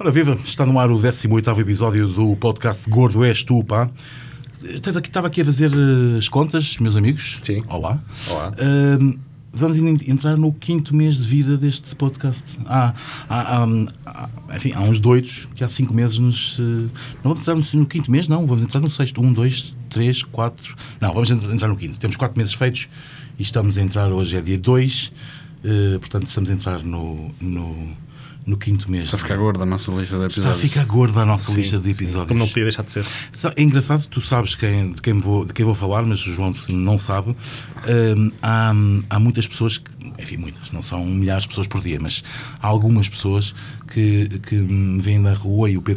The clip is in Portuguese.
Ora viva, está no ar o 18º episódio do podcast Gordo És Tu, pá. Estava aqui, estava aqui a fazer eh, as contas, meus amigos. Sim. Olá. Olá. Ahm, vamos en- entrar no quinto mês de vida deste podcast. Há, há, há, há- enfim, há uns doidos que há cinco meses nos... eh, não vamos entrar no, no quinto mês, não. Vamos entrar no sexto. Um, dois, três, quatro... Não, vamos entrar no quinto. Temos quatro meses feitos e estamos a entrar... Hoje é dia dois. eh, portanto, estamos a entrar no, no, no quinto mês. Está a ficar gorda a nossa lista de Está a episódios. ficar gorda a nossa lista de episódios. Como não podia deixar de ser. É engraçado, tu sabes quem, de, quem vou, de quem vou falar, mas o João não sabe. Hum, há, há muitas pessoas, que, enfim, muitas, não são milhares de pessoas por dia, mas há algumas pessoas que, que me vêm na rua e o Pedro